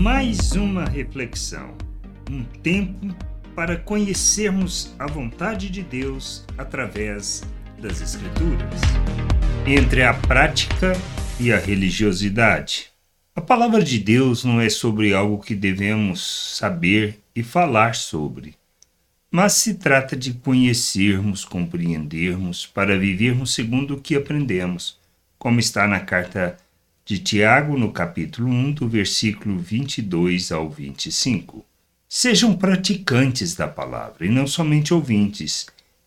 Mais uma reflexão, um tempo para conhecermos a vontade de Deus através das Escrituras. Entre a prática e a religiosidade. A palavra de Deus não é sobre algo que devemos saber e falar sobre, mas se trata de conhecermos, compreendermos, para vivermos segundo o que aprendemos, como está na carta de Tiago, no capítulo 1, do versículo 22 ao 25. Sejam praticantes da palavra e não somente ouvintes,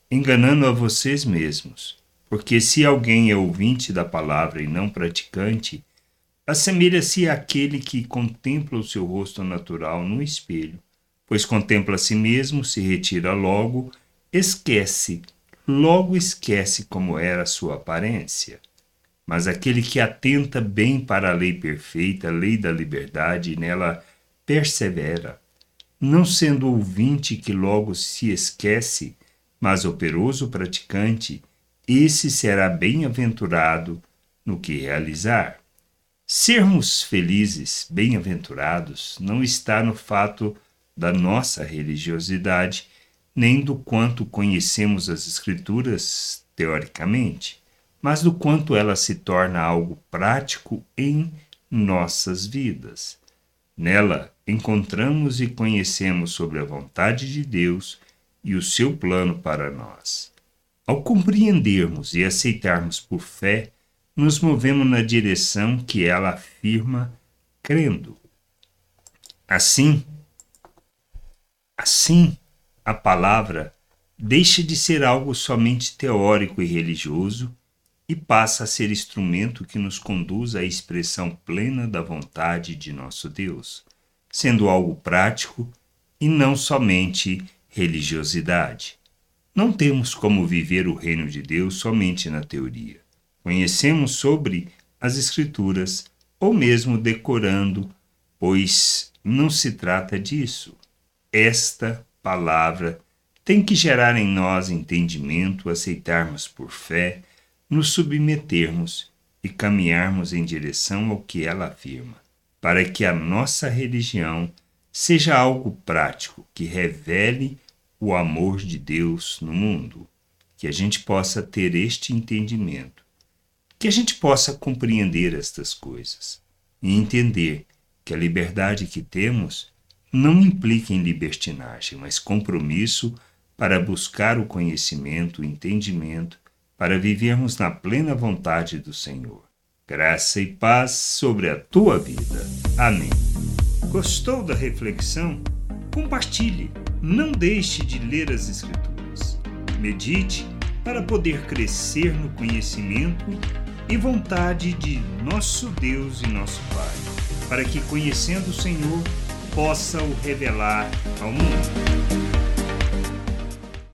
enganando a vocês mesmos. Porque se alguém é ouvinte da palavra e não praticante, assemelha-se àquele que contempla o seu rosto natural no espelho, pois contempla a si mesmo, se retira logo, esquece, logo esquece como era a sua aparência. Mas aquele que atenta bem para a lei perfeita, a lei da liberdade, e nela persevera, não sendo ouvinte que logo se esquece, mas operoso praticante, esse será bem-aventurado no que realizar. Sermos felizes, bem-aventurados, não está no fato da nossa religiosidade, nem do quanto conhecemos as Escrituras teoricamente, mas do quanto ela se torna algo prático em nossas vidas. Nela encontramos e conhecemos sobre a vontade de Deus e o seu plano para nós. Ao compreendermos e aceitarmos por fé, nos movemos na direção que ela afirma, crendo. Assim, assim, a palavra deixa de ser algo somente teórico e religioso e passa a ser instrumento que nos conduz à expressão plena da vontade de nosso Deus, sendo algo prático e não somente religiosidade. Não temos como viver o reino de Deus somente na teoria. Conhecemos sobre as Escrituras ou mesmo decorando, pois não se trata disso. Esta palavra tem que gerar em nós entendimento, aceitarmos por fé nos submetermos e caminharmos em direção ao que ela afirma, para que a nossa religião seja algo prático que revele o amor de Deus no mundo, que a gente possa ter este entendimento, que a gente possa compreender estas coisas e entender que a liberdade que temos não implica em libertinagem, mas compromisso para buscar o conhecimento, o entendimento para vivermos na plena vontade do Senhor. Graça e paz sobre a tua vida. Amém. Gostou da reflexão? Compartilhe. Não deixe de ler as Escrituras. Medite para poder crescer no conhecimento e vontade de nosso Deus e nosso Pai, para que, conhecendo o Senhor, possa o revelar ao mundo.